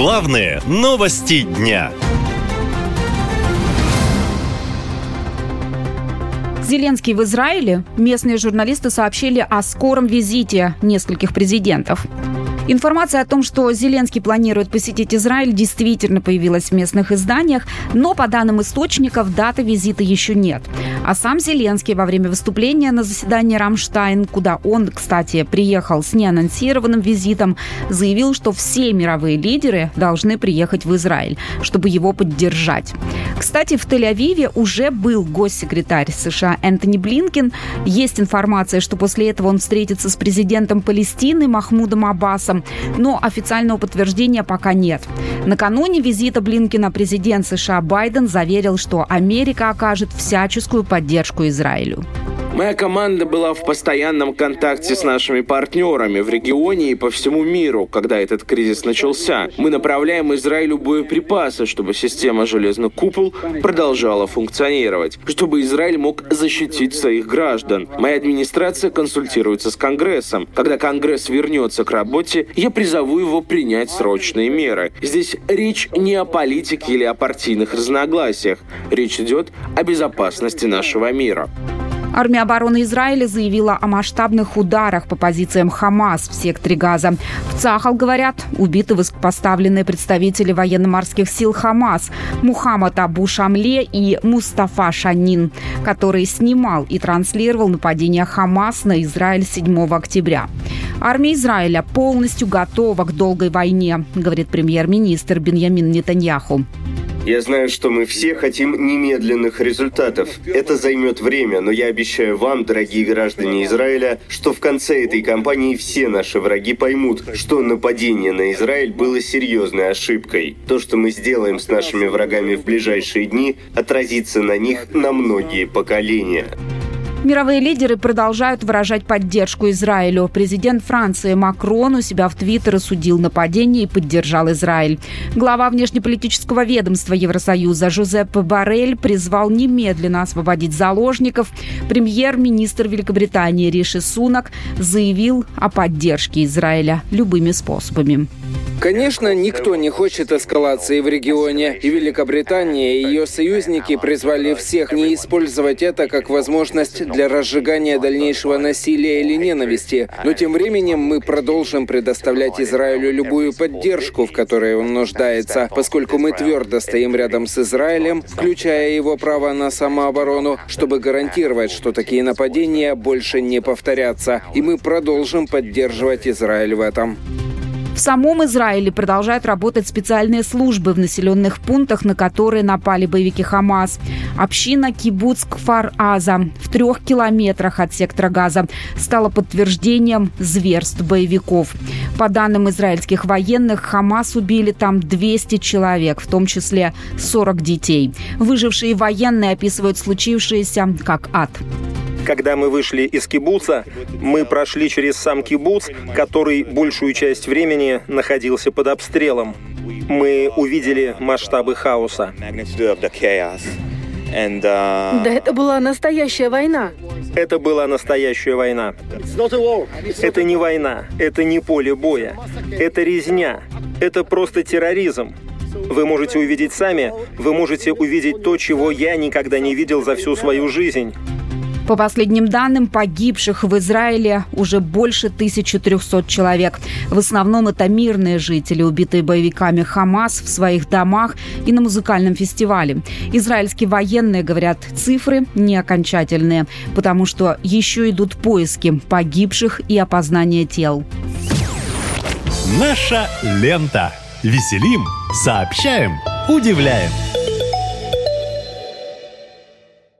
Главные новости дня. Зеленский в Израиле. Местные журналисты сообщили о скором визите нескольких президентов. Информация о том, что Зеленский планирует посетить Израиль, действительно появилась в местных изданиях, но по данным источников даты визита еще нет. А сам Зеленский во время выступления на заседании Рамштайн, куда он, кстати, приехал с неанонсированным визитом, заявил, что все мировые лидеры должны приехать в Израиль, чтобы его поддержать. Кстати, в Тель-Авиве уже был госсекретарь США Энтони Блинкин. Есть информация, что после этого он встретится с президентом Палестины Махмудом Аббасом но официального подтверждения пока нет. Накануне визита Блинкина президент США Байден заверил, что Америка окажет всяческую поддержку Израилю. Моя команда была в постоянном контакте с нашими партнерами в регионе и по всему миру, когда этот кризис начался. Мы направляем Израилю боеприпасы, чтобы система «Железный купол» продолжала функционировать, чтобы Израиль мог защитить своих граждан. Моя администрация консультируется с Конгрессом. Когда Конгресс вернется к работе, я призову его принять срочные меры. Здесь речь не о политике или о партийных разногласиях. Речь идет о безопасности нашего мира. Армия обороны Израиля заявила о масштабных ударах по позициям Хамас в секторе Газа. В Цахал, говорят, убиты высокопоставленные представители военно-морских сил Хамас Мухаммад Абу Шамле и Мустафа Шанин, который снимал и транслировал нападение Хамас на Израиль 7 октября. Армия Израиля полностью готова к долгой войне, говорит премьер-министр Беньямин Нетаньяху. Я знаю, что мы все хотим немедленных результатов. Это займет время, но я обещаю вам, дорогие граждане Израиля, что в конце этой кампании все наши враги поймут, что нападение на Израиль было серьезной ошибкой. То, что мы сделаем с нашими врагами в ближайшие дни, отразится на них на многие поколения. Мировые лидеры продолжают выражать поддержку Израилю. Президент Франции Макрон у себя в Твиттер осудил нападение и поддержал Израиль. Глава внешнеполитического ведомства Евросоюза Жозеп Барель призвал немедленно освободить заложников. Премьер-министр Великобритании Риши Сунак заявил о поддержке Израиля любыми способами. Конечно, никто не хочет эскалации в регионе, и Великобритания и ее союзники призвали всех не использовать это как возможность для разжигания дальнейшего насилия или ненависти. Но тем временем мы продолжим предоставлять Израилю любую поддержку, в которой он нуждается, поскольку мы твердо стоим рядом с Израилем, включая его право на самооборону, чтобы гарантировать, что такие нападения больше не повторятся. И мы продолжим поддерживать Израиль в этом. В самом Израиле продолжают работать специальные службы в населенных пунктах, на которые напали боевики Хамас. Община Кибуц Кфар-Аза в трех километрах от сектора Газа стала подтверждением зверств боевиков. По данным израильских военных, Хамас убили там 200 человек, в том числе 40 детей. Выжившие военные описывают случившееся как ад. Когда мы вышли из кибуца, мы прошли через сам кибуц, который большую часть времени находился под обстрелом. Мы увидели масштабы хаоса. Да это была настоящая война. Это была настоящая война. Это не война, это не поле боя, это резня, это просто терроризм. Вы можете увидеть сами, вы можете увидеть то, чего я никогда не видел за всю свою жизнь. По последним данным, погибших в Израиле уже больше 1300 человек. В основном это мирные жители, убитые боевиками Хамас в своих домах и на музыкальном фестивале. Израильские военные говорят, цифры не окончательные, потому что еще идут поиски погибших и опознание тел. Наша лента. Веселим, сообщаем, удивляем.